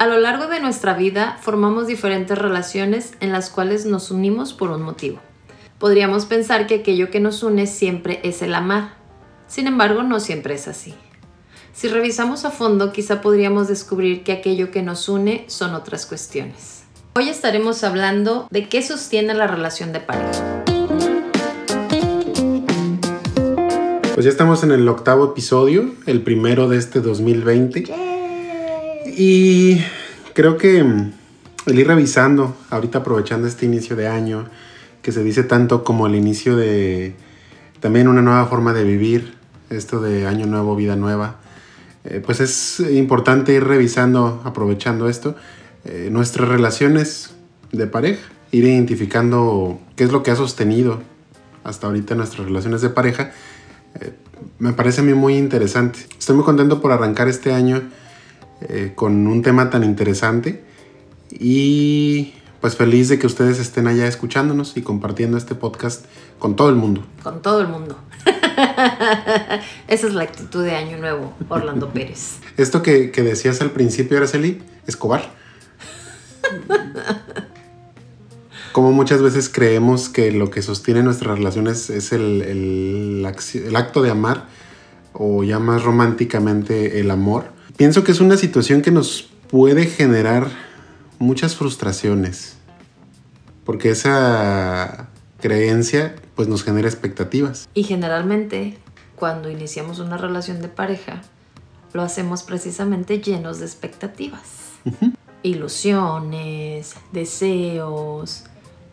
A lo largo de nuestra vida formamos diferentes relaciones en las cuales nos unimos por un motivo. Podríamos pensar que aquello que nos une siempre es el amar. Sin embargo, no siempre es así. Si revisamos a fondo, quizá podríamos descubrir que aquello que nos une son otras cuestiones. Hoy estaremos hablando de qué sostiene la relación de pareja. Pues ya estamos en el octavo episodio, el primero de este 2020. Y creo que mm, el ir revisando, ahorita aprovechando este inicio de año, que se dice tanto como el inicio de también una nueva forma de vivir, esto de año nuevo, vida nueva, eh, pues es importante ir revisando, aprovechando esto, eh, nuestras relaciones de pareja, ir identificando qué es lo que ha sostenido hasta ahorita nuestras relaciones de pareja eh, me parece a mí muy interesante. Estoy muy contento por arrancar este año eh, con un tema tan interesante y pues feliz de que ustedes estén allá escuchándonos y compartiendo este podcast con todo el mundo. Con todo el mundo. Esa es la actitud de Año Nuevo, Orlando Pérez. Esto que, que decías al principio, Araceli, Escobar. como muchas veces creemos que lo que sostiene nuestras relaciones es el, acto de amar o ya más románticamente el amor. Pienso que es una situación que nos puede generar muchas frustraciones porque esa creencia pues nos genera expectativas. Y generalmente cuando iniciamos una relación de pareja lo hacemos precisamente llenos de expectativas. Ilusiones, deseos,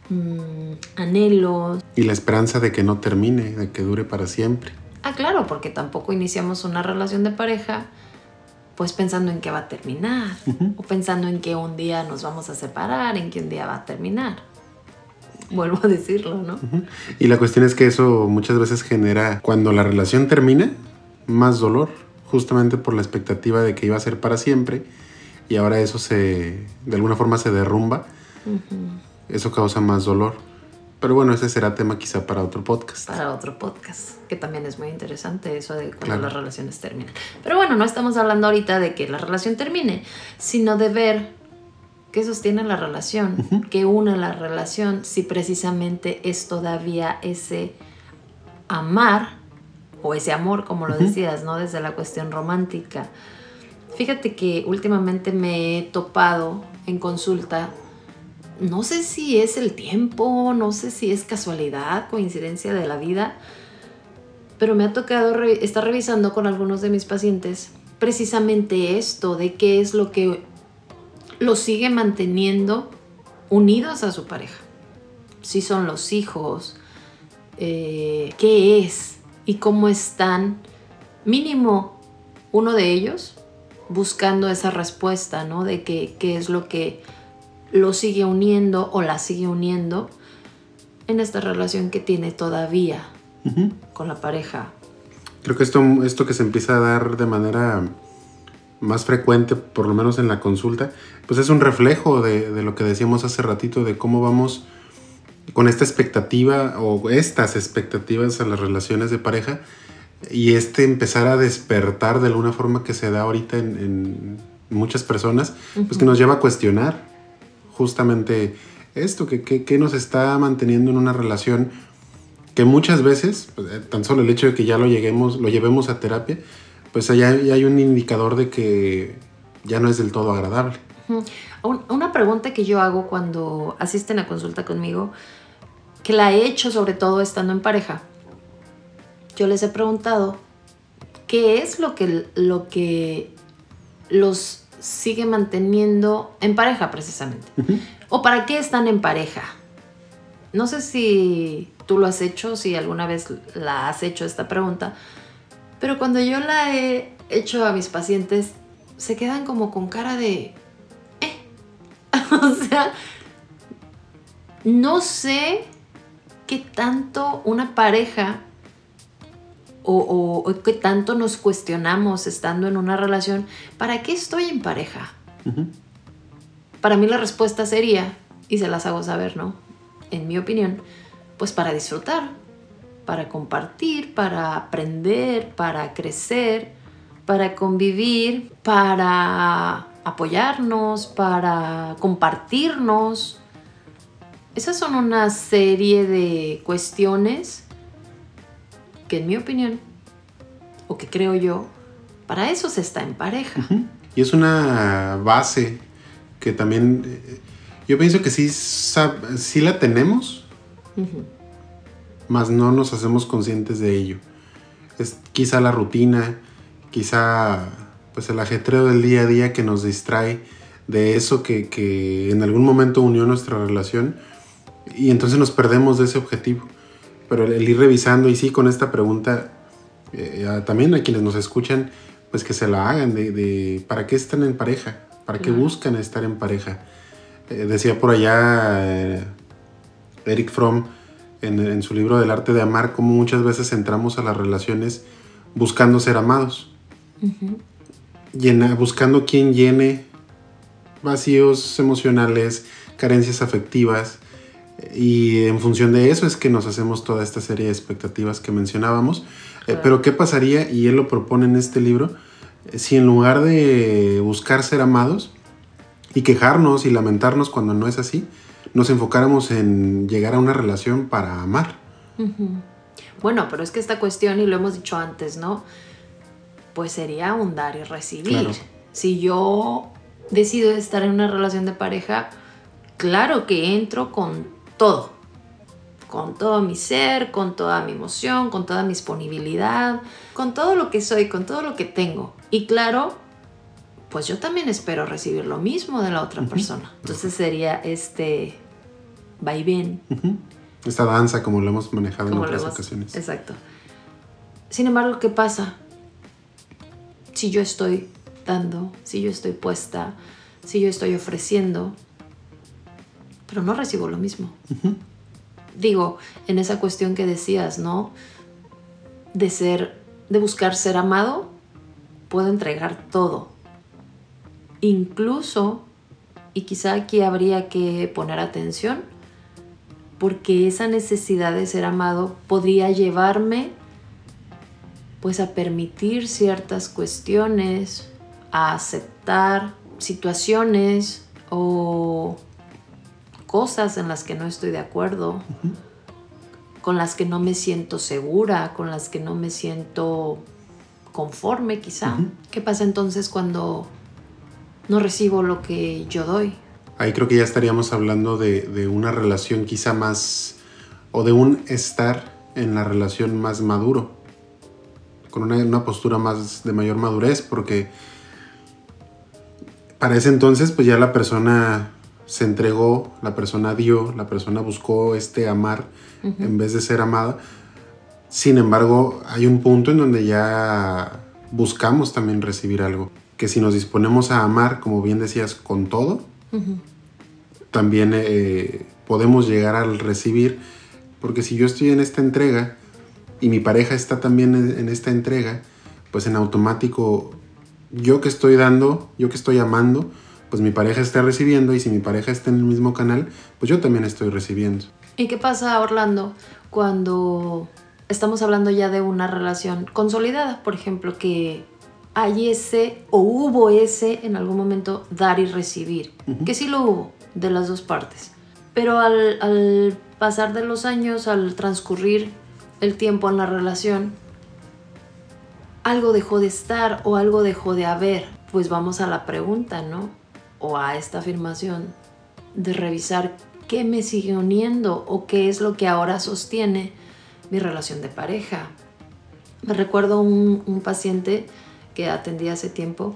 Mm, anhelos. Y la esperanza de que no termine, de que dure para siempre. Ah, claro, porque tampoco iniciamos una relación de pareja pues pensando en que va a terminar o pensando en que un día nos vamos a separar, en que un día va a terminar. Vuelvo a decirlo, ¿no? Y la cuestión es que eso muchas veces genera, cuando la relación termina, más dolor, justamente por la expectativa de que iba a ser para siempre y ahora eso se, de alguna forma se derrumba eso causa más dolor. Pero bueno, ese será tema quizá para otro podcast. Para otro podcast, que también es muy interesante eso de cuando las relaciones terminan. Pero bueno, no estamos hablando ahorita de que la relación termine, sino de ver qué sostiene la relación, qué une la relación, si precisamente es todavía ese amar o ese amor, como lo decías, ¿no? Desde la cuestión romántica. Fíjate que últimamente me he topado en consulta no sé si es el tiempo, no sé si es casualidad, coincidencia de la vida, pero me ha tocado estar revisando con algunos de mis pacientes precisamente esto, de qué es lo que los sigue manteniendo unidos a su pareja. Si son los hijos, eh, qué es y cómo están, mínimo uno de ellos, buscando esa respuesta, ¿no? De qué es lo que lo sigue uniendo o la sigue uniendo en esta relación que tiene todavía con la pareja. Creo que esto, esto que se empieza a dar de manera más frecuente, por lo menos en la consulta, pues es un reflejo de, de lo que decíamos hace ratito, de cómo vamos con esta expectativa o estas expectativas a las relaciones de pareja y este empezar a despertar de alguna forma que se da ahorita en, muchas personas, pues que nos lleva a cuestionar justamente esto, que, nos está manteniendo en una relación que muchas veces, pues, eh, tan solo el hecho de que ya lo, lleguemos, lo llevemos a terapia, pues allá hay un indicador de que ya no es del todo agradable. Una pregunta que yo hago cuando asisten a consulta conmigo, que la he hecho sobre todo estando en pareja, yo les he preguntado, ¿qué es lo que, lo que los sigue manteniendo en pareja precisamente. ¿O para qué están en pareja? No sé si tú lo has hecho, si alguna vez la has hecho esta pregunta, pero cuando yo la he hecho a mis pacientes, se quedan como con cara de... Eh. o sea, no sé qué tanto una pareja o, o, que tanto nos cuestionamos estando en una relación, ¿para qué estoy en pareja? Para mí la respuesta sería, y se las hago saber, ¿no? En mi opinión, pues para disfrutar, para compartir, para aprender, para crecer, para convivir, para apoyarnos, para compartirnos. Esas son una serie de cuestiones que en mi opinión, o que creo yo, para eso se está en pareja. Y es una base que también, eh, yo pienso que sí, sí la tenemos, mas no nos hacemos conscientes de ello. Es quizá la rutina, quizá pues el ajetreo del día a día que nos distrae de eso que, en algún momento unió nuestra relación y entonces nos perdemos de ese objetivo. Pero el, ir revisando y sí con esta pregunta, eh, también a quienes nos escuchan, pues que se la hagan de, para qué están en pareja, para qué buscan estar en pareja. Eh, decía por allá eh, Eric Fromm en, su libro del arte de amar, cómo muchas veces entramos a las relaciones buscando ser amados. buscando quien llene vacíos emocionales, carencias afectivas. Y en función de eso es que nos hacemos toda esta serie de expectativas que mencionábamos. Eh, pero ¿qué pasaría? Y él lo propone en este libro. Si en lugar de buscar ser amados y quejarnos y lamentarnos cuando no es así, nos enfocáramos en llegar a una relación para amar. Bueno, pero es que esta cuestión, y lo hemos dicho antes, ¿no? Pues sería un dar y recibir. Si yo decido estar en una relación de pareja, claro que entro con todo. Con todo mi ser, con toda mi emoción, con toda mi disponibilidad, con todo lo que soy, con todo lo que tengo. Y claro, pues yo también espero recibir lo mismo de la otra persona. Entonces sería este vaivén. Esta danza como lo hemos manejado en otras ocasiones. Exacto. Sin embargo, ¿qué pasa? Si yo estoy dando, si yo estoy puesta, si yo estoy ofreciendo, pero no recibo lo mismo. Digo, en esa cuestión que decías, ¿no? De ser, de buscar ser amado, puedo entregar todo. Incluso, y quizá aquí habría que poner atención, porque esa necesidad de ser amado podría llevarme pues a permitir ciertas cuestiones, a aceptar situaciones o cosas en las que no estoy de acuerdo, con las que no me siento segura, con las que no me siento conforme quizá. ¿Qué pasa entonces cuando no recibo lo que yo doy? Ahí creo que ya estaríamos hablando de, una relación quizá más, o de un estar en la relación más maduro, con una, una postura más de mayor madurez, porque para ese entonces pues ya la persona se entregó, la persona dio, la persona buscó este amar en vez de ser amada. Sin embargo, hay un punto en donde ya buscamos también recibir algo. Que si nos disponemos a amar, como bien decías, con todo, también eh, podemos llegar al recibir, porque si yo estoy en esta entrega y mi pareja está también en, esta entrega, pues en automático yo que estoy dando, yo que estoy amando, pues mi pareja está recibiendo y si mi pareja está en el mismo canal, pues yo también estoy recibiendo. ¿Y qué pasa, Orlando, cuando estamos hablando ya de una relación consolidada? Por ejemplo, que hay ese o hubo ese en algún momento dar y recibir, que sí lo hubo de las dos partes. Pero al, pasar de los años, al transcurrir el tiempo en la relación, algo dejó de estar o algo dejó de haber. Pues vamos a la pregunta, ¿no? O a esta afirmación de revisar qué me sigue uniendo o qué es lo que ahora sostiene mi relación de pareja. Me recuerdo un, paciente que atendí hace tiempo,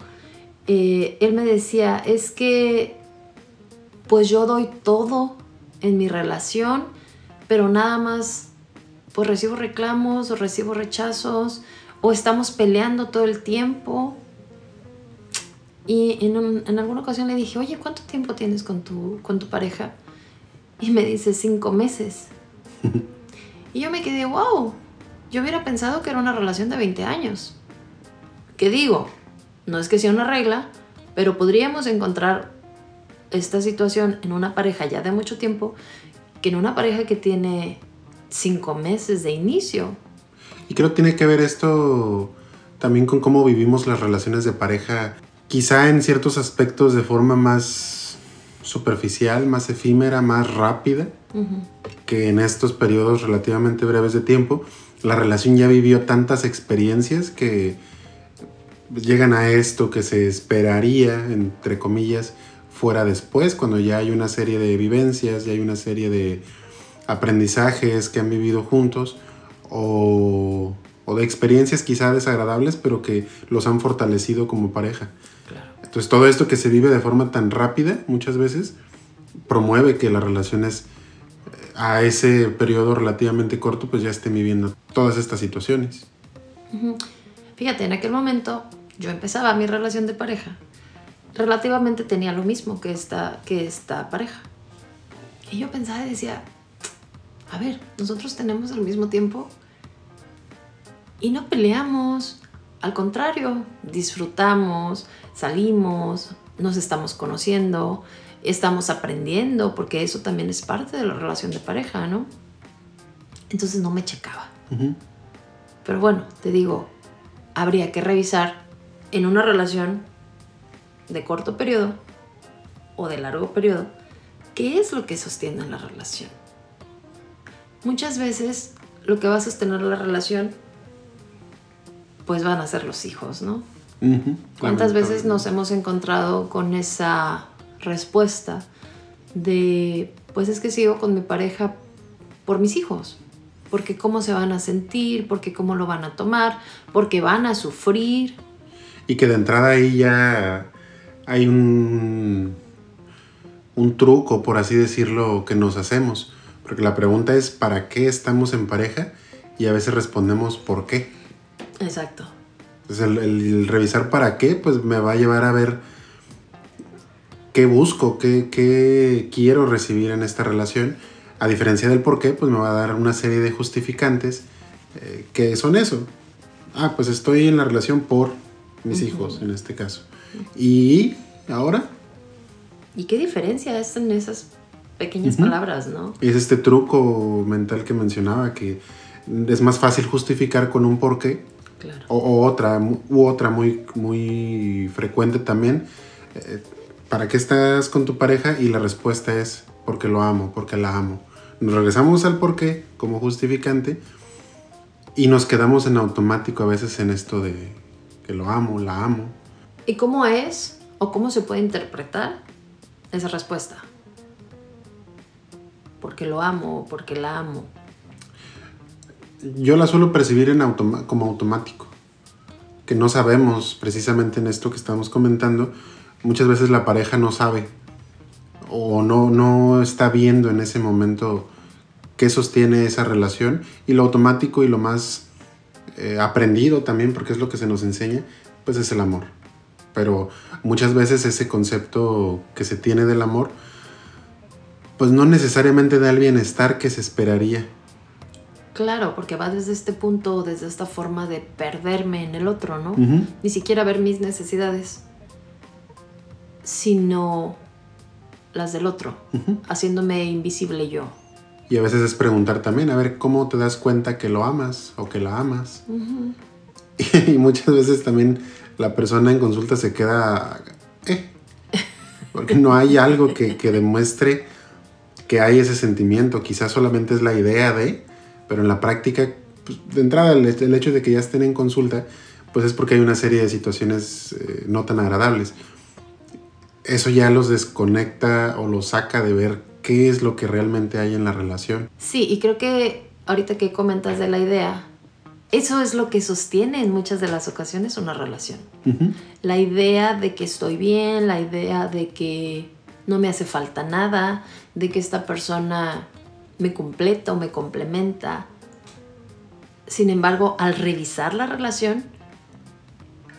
eh, él me decía, es que pues yo doy todo en mi relación, pero nada más pues recibo reclamos o recibo rechazos o estamos peleando todo el tiempo. Y en, en, alguna ocasión le dije, oye, ¿cuánto tiempo tienes con tu, con tu pareja? Y me dice, cinco meses. y yo me quedé, wow, yo hubiera pensado que era una relación de 20 años que digo, no es que sea una regla, pero podríamos encontrar esta situación en una pareja ya de mucho tiempo que en una pareja que tiene cinco meses de inicio. Y creo que tiene que ver esto también con cómo vivimos las relaciones de pareja, quizá en ciertos aspectos de forma más superficial, más efímera, más rápida, que en estos periodos relativamente breves de tiempo, la relación ya vivió tantas experiencias que llegan a esto que se esperaría, entre comillas, fuera después, cuando ya hay una serie de vivencias, ya hay una serie de aprendizajes que han vivido juntos o, de experiencias quizá desagradables, pero que los han fortalecido como pareja. Entonces todo esto que se vive de forma tan rápida muchas veces promueve que las relaciones eh, a ese periodo relativamente corto pues ya estén viviendo todas estas situaciones. Fíjate, en aquel momento yo empezaba mi relación de pareja, relativamente tenía lo mismo que esta, que esta pareja. Y yo pensaba y decía, a ver, nosotros tenemos el mismo tiempo y no peleamos. Al contrario, disfrutamos, salimos, nos estamos conociendo, estamos aprendiendo, porque eso también es parte de la relación de pareja, ¿no? Entonces no me checaba. Pero bueno, te digo, habría que revisar en una relación de corto periodo o de largo periodo, ¿qué es lo que sostiene la relación? Muchas veces lo que va a sostener la relación, pues van a ser los hijos, ¿no? ¿Cuántas veces nos hemos encontrado con esa respuesta de, pues es que sigo con mi pareja por mis hijos? Porque cómo se van a sentir, porque cómo lo van a tomar, porque van a sufrir, y que de entrada ahí ya hay un, un truco, por así decirlo, que nos hacemos. Porque la pregunta es, ¿para qué estamos en pareja? Y a veces respondemos, ¿por qué? Exacto. Entonces el, el, revisar para qué, pues me va a llevar a ver qué busco, qué, qué quiero recibir en esta relación. A diferencia del por qué, pues me va a dar una serie de justificantes eh, que son eso. Ah, pues estoy en la relación por mis hijos en este caso. Y ahora. ¿Y qué diferencia es en esas pequeñas palabras, no? Es este truco mental que mencionaba, que es más fácil justificar con un porqué. Claro. O, otra, u otra muy, muy frecuente también. Eh, ¿Para qué estás con tu pareja? Y la respuesta es porque lo amo, porque la amo. Nos regresamos al porqué como justificante y nos quedamos en automático a veces en esto de que lo amo, la amo. ¿Y cómo es o cómo se puede interpretar esa respuesta? Porque lo amo porque la amo. Yo la suelo percibir en como automático, que no sabemos precisamente en esto que estamos comentando. Muchas veces la pareja no sabe o no, no está viendo en ese momento qué sostiene esa relación y lo automático y lo más eh, aprendido también, porque es lo que se nos enseña, pues es el amor. Pero muchas veces ese concepto que se tiene del amor, pues no necesariamente da el bienestar que se esperaría. Claro, porque va desde este punto, desde esta forma de perderme en el otro, ¿no? Ni siquiera ver mis necesidades, sino las del otro, haciéndome invisible yo. Y a veces es preguntar también, a ver, ¿cómo te das cuenta que lo amas o que la amas? y, muchas veces también la persona en consulta se queda, eh, porque no hay algo que, demuestre que hay ese sentimiento. Quizás solamente es la idea de, pero en la práctica, pues, de entrada, el, hecho de que ya estén en consulta, pues es porque hay una serie de situaciones eh, no tan agradables. Eso ya los desconecta o los saca de ver qué es lo que realmente hay en la relación. Sí, y creo que ahorita que comentas de la idea, eso es lo que sostiene en muchas de las ocasiones una relación. La idea de que estoy bien, la idea de que no me hace falta nada, de que esta persona me completa o me complementa. Sin embargo, al revisar la relación,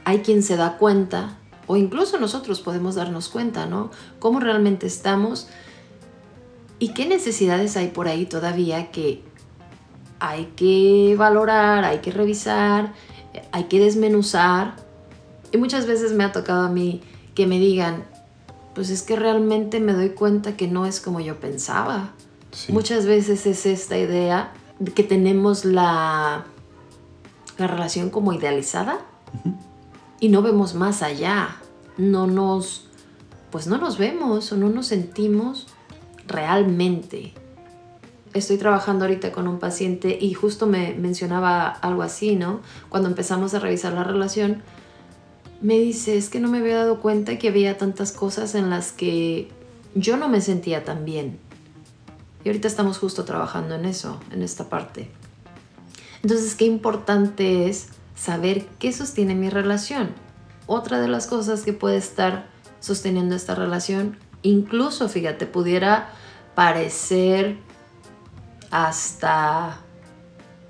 hay quien se da cuenta, o incluso nosotros podemos darnos cuenta, ¿no? Cómo realmente estamos ¿Y qué necesidades hay por ahí todavía que hay que valorar, hay que revisar, hay que desmenuzar? Y muchas veces me ha tocado a mí que me digan, pues es que realmente me doy cuenta que no es como yo pensaba. Muchas veces es esta idea de que tenemos la, la relación como idealizada y no vemos más allá. no nos, pues no nos vemos o no nos sentimos realmente. Estoy trabajando ahorita con un paciente y justo me mencionaba algo así, ¿no? Cuando empezamos a revisar la relación, me dice, es que no me había dado cuenta que había tantas cosas en las que yo no me sentía tan bien. Y ahorita estamos justo trabajando en eso, en esta parte. Entonces, qué importante es saber qué sostiene mi relación. Otra de las cosas que puede estar sosteniendo esta relación, incluso, fíjate, pudiera parecer hasta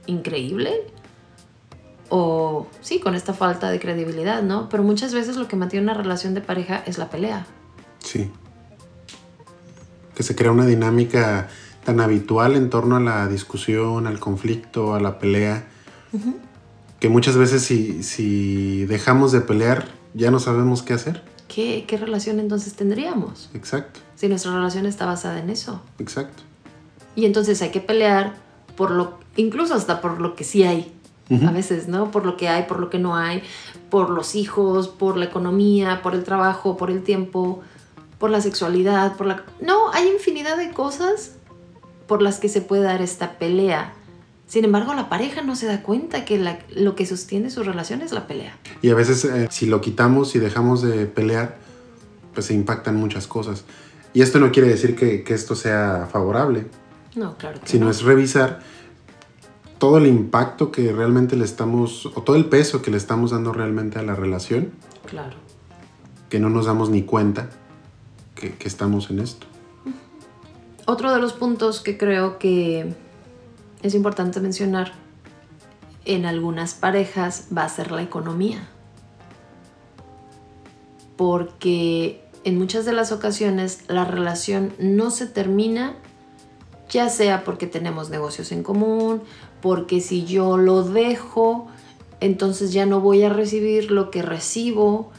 increíble o sí, con esta falta de credibilidad, ¿no? Pero muchas veces lo que mantiene una relación de pareja es la pelea. Sí. Que se crea una dinámica tan habitual en torno a la discusión, al conflicto, a la pelea, que muchas veces si, si, dejamos de pelear ya no sabemos qué hacer. ¿Qué, ¿Qué relación entonces tendríamos? Exacto. Si nuestra relación está basada en eso. Exacto. Y entonces hay que pelear por lo, incluso hasta por lo que sí hay. A veces, ¿no? Por lo que hay, por lo que no hay, por los hijos, por la economía, por el trabajo, por el tiempo, por la sexualidad, por la... No, hay infinidad de cosas por las que se puede dar esta pelea. Sin embargo, la pareja no se da cuenta que lo que sostiene su relación es la pelea. Y a veces eh, si lo quitamos y dejamos de pelear, pues se impactan muchas cosas. Y esto no quiere decir que, esto sea favorable. No, claro. Que sino es revisar todo el impacto que realmente le estamos, o todo el peso que le estamos dando realmente a la relación. Claro. Que no nos damos ni cuenta que estamos en esto. Otro de los puntos que creo que es importante mencionar en algunas parejas va a ser la economía. Porque en muchas de las ocasiones la relación no se termina, ya sea porque tenemos negocios en común, porque si yo lo dejo, entonces ya no voy a recibir lo que recibo,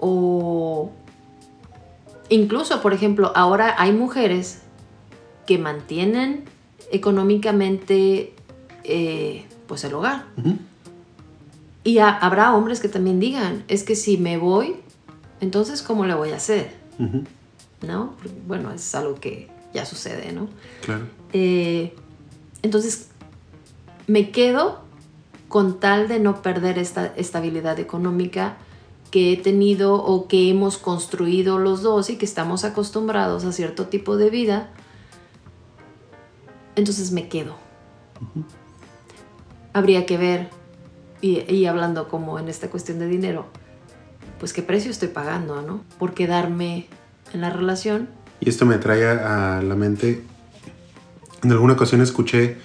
o incluso, por ejemplo, ahora hay mujeres que mantienen económicamente eh, pues el hogar. Y habrá hombres que también digan, es que si me voy, entonces ¿cómo le voy a hacer? ¿No? Bueno, es algo que ya sucede, ¿no? Claro. Eh, entonces, me quedo con tal de no perder esta estabilidad económica que he tenido o que hemos construido los dos y que estamos acostumbrados a cierto tipo de vida entonces me quedo. Habría que ver, y, hablando como en esta cuestión de dinero, pues qué precio estoy pagando, ¿no? Por quedarme en la relación. Y esto me trae a la mente, en alguna ocasión escuché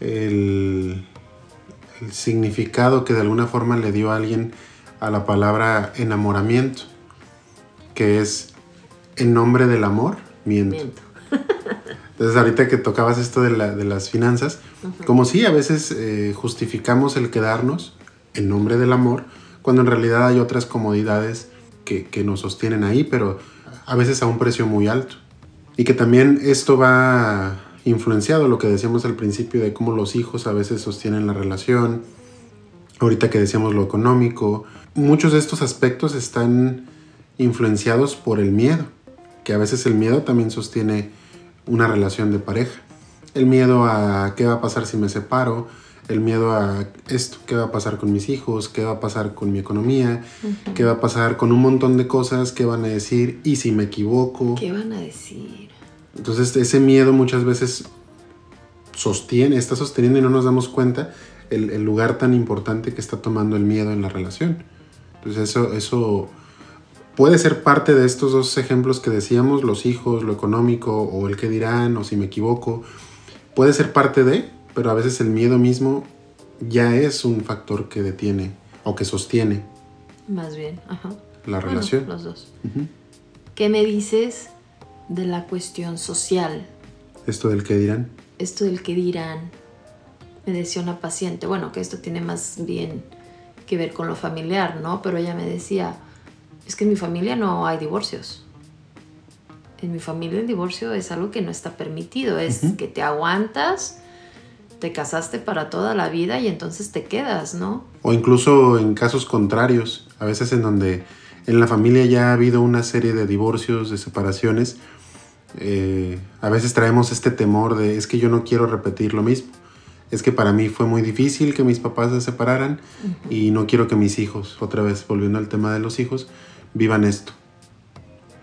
el, el significado que de alguna forma le dio a alguien a la palabra enamoramiento, que es en nombre del amor, miento. miento. Entonces, ahorita que tocabas esto de, las finanzas, como si a veces eh, justificamos el quedarnos en nombre del amor, cuando en realidad hay otras comodidades que, nos sostienen ahí, pero a veces a un precio muy alto. Y que también esto va influenciado, lo que decíamos al principio, de cómo los hijos a veces sostienen la relación, ahorita que decíamos lo económico, muchos de estos aspectos están influenciados por el miedo, que a veces el miedo también sostiene una relación de pareja. El miedo a qué va a pasar si me separo, el miedo a esto, qué va a pasar con mis hijos, qué va a pasar con mi economía, qué va a pasar con un montón de cosas, qué van a decir y si me equivoco. ¿Qué van a decir? Entonces ese miedo muchas veces sostiene, está sosteniendo y no nos damos cuenta el, el lugar tan importante que está tomando el miedo en la relación. Entonces eso, eso puede ser parte de estos dos ejemplos que decíamos, los hijos, lo económico o el que dirán o si me equivoco. Puede ser parte de, pero a veces el miedo mismo ya es un factor que detiene o que sostiene. Más bien, ajá. La relación. los dos. ¿Qué me dices de la cuestión social? Esto del que dirán. Esto del que dirán. Me decía una paciente, bueno, que esto tiene más bien que ver con lo familiar, ¿no? Pero ella me decía, es que en mi familia no hay divorcios. En mi familia el divorcio es algo que no está permitido, es que te aguantas, te casaste para toda la vida y entonces te quedas, ¿no? O incluso en casos contrarios, a veces en donde en la familia ya ha habido una serie de divorcios, de separaciones, eh, a veces traemos este temor de es que yo no quiero repetir lo mismo. Es que para mí fue muy difícil que mis papás se separaran y no quiero que mis hijos, otra vez volviendo al tema de los hijos, vivan esto.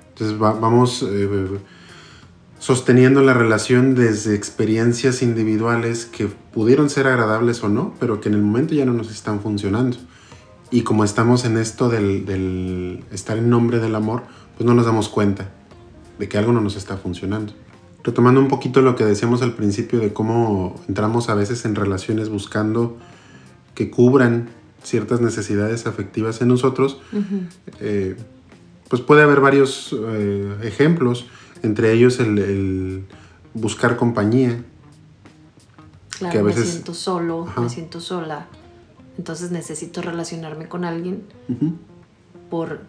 Entonces vamos eh, sosteniendo la relación desde experiencias individuales que pudieron ser agradables o no, pero que en el momento ya no nos están funcionando. Y como estamos en esto del, del estar en nombre del amor, pues no nos damos cuenta de que algo no nos está funcionando. Retomando un poquito lo que decíamos al principio de cómo entramos a veces en relaciones buscando que cubran ciertas necesidades afectivas en nosotros, eh, pues puede haber varios eh, ejemplos, entre ellos el, buscar compañía. Claro, que a veces... me siento solo, me siento sola, entonces necesito relacionarme con alguien por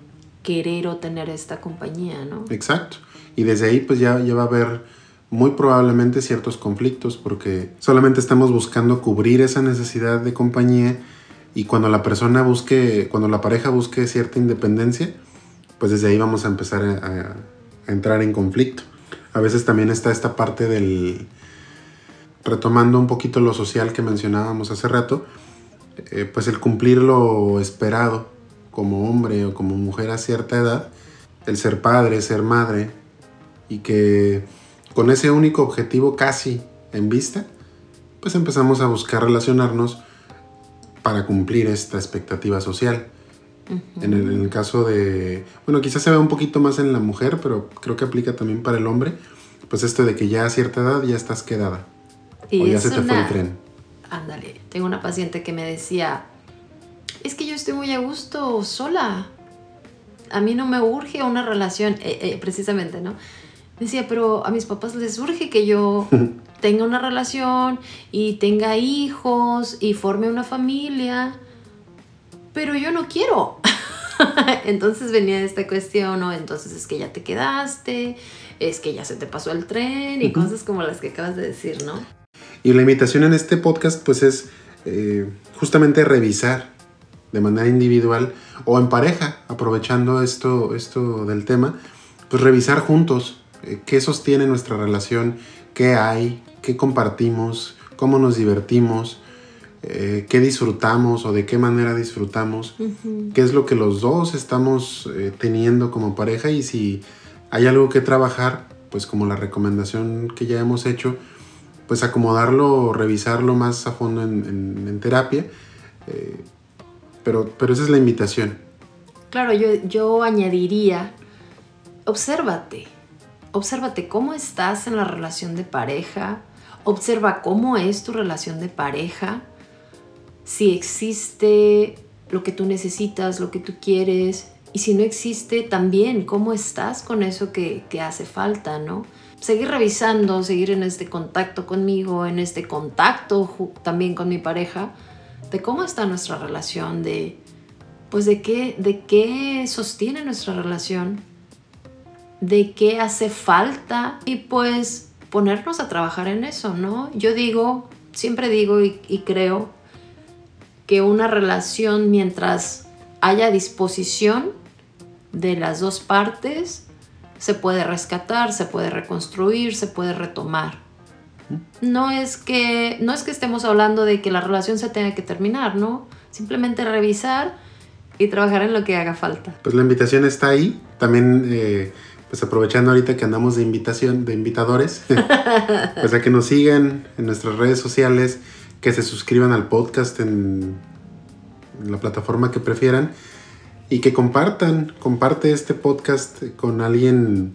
querer o tener esta compañía, ¿no? Exacto. Y desde ahí pues ya, ya va a haber muy probablemente ciertos conflictos porque solamente estamos buscando cubrir esa necesidad de compañía y cuando la persona busque, cuando la pareja busque cierta independencia, pues desde ahí vamos a empezar a, entrar en conflicto. A veces también está esta parte del, retomando un poquito lo social que mencionábamos hace rato, eh, pues el cumplir lo esperado como hombre o como mujer a cierta edad, el ser padre, ser madre, y que con ese único objetivo casi en vista, pues empezamos a buscar relacionarnos para cumplir esta expectativa social. en, el, caso de, bueno, quizás se ve un poquito más en la mujer, pero creo que aplica también para el hombre, pues esto de que ya a cierta edad ya estás quedada. Y o ya se te fue el tren. Ándale, tengo una paciente que me decía, es que yo estoy muy a gusto sola. A mí no me urge una relación, eh, eh, precisamente, ¿no? Decía, pero a mis papás les urge que yo tenga una relación y tenga hijos y forme una familia, pero yo no quiero. entonces venía esta cuestión, ¿no? Entonces es que ya te quedaste, es que ya se te pasó el tren y cosas como las que acabas de decir, ¿no? Y la invitación en este podcast pues es eh, justamente revisar de manera individual o en pareja, aprovechando esto, esto del tema, pues revisar juntos qué sostiene nuestra relación, qué hay, qué compartimos, cómo nos divertimos, eh, qué disfrutamos o de qué manera disfrutamos, qué es lo que los dos estamos eh, teniendo como pareja y si hay algo que trabajar, pues como la recomendación que ya hemos hecho, pues acomodarlo, revisarlo más a fondo en, terapia. pero, pero esa es la invitación. Claro, yo, yo añadiría, obsérvate, Obsérvate cómo estás en la relación de pareja. Observa cómo es tu relación de pareja. Si existe lo que tú necesitas, lo que tú quieres. Y si no existe, también cómo estás con eso que, hace falta, ¿no? Seguir revisando, seguir en este contacto conmigo, en este contacto también con mi pareja, de cómo está nuestra relación, de pues de qué, de qué sostiene nuestra relación de qué hace falta y pues ponernos a trabajar en eso, ¿no? Yo digo, siempre digo y, creo que una relación mientras haya disposición de las dos partes, se puede rescatar, se puede reconstruir, se puede retomar. No es que no es que estemos hablando de que la relación se tenga que terminar, ¿no? Simplemente revisar y trabajar en lo que haga falta. Pues la invitación está ahí. También eh, pues aprovechando ahorita que andamos de invitación, de invitadores, pues a que nos sigan en nuestras redes sociales, que se suscriban al podcast en, la plataforma que prefieran y que compartan, comparte este podcast con alguien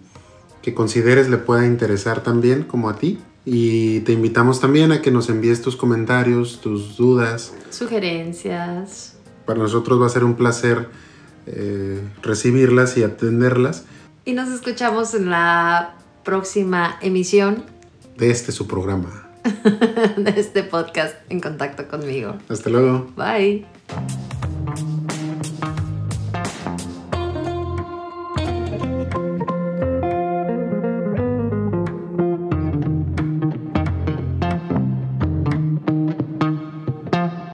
que consideres le pueda interesar también como a ti. Y te invitamos también a que nos envíes tus comentarios, tus dudas. Sugerencias. Para nosotros va a ser un placer eh, recibirlas y atenderlas y nos escuchamos en la próxima emisión de este su programa. de este podcast en contacto conmigo. Hasta luego. Bye.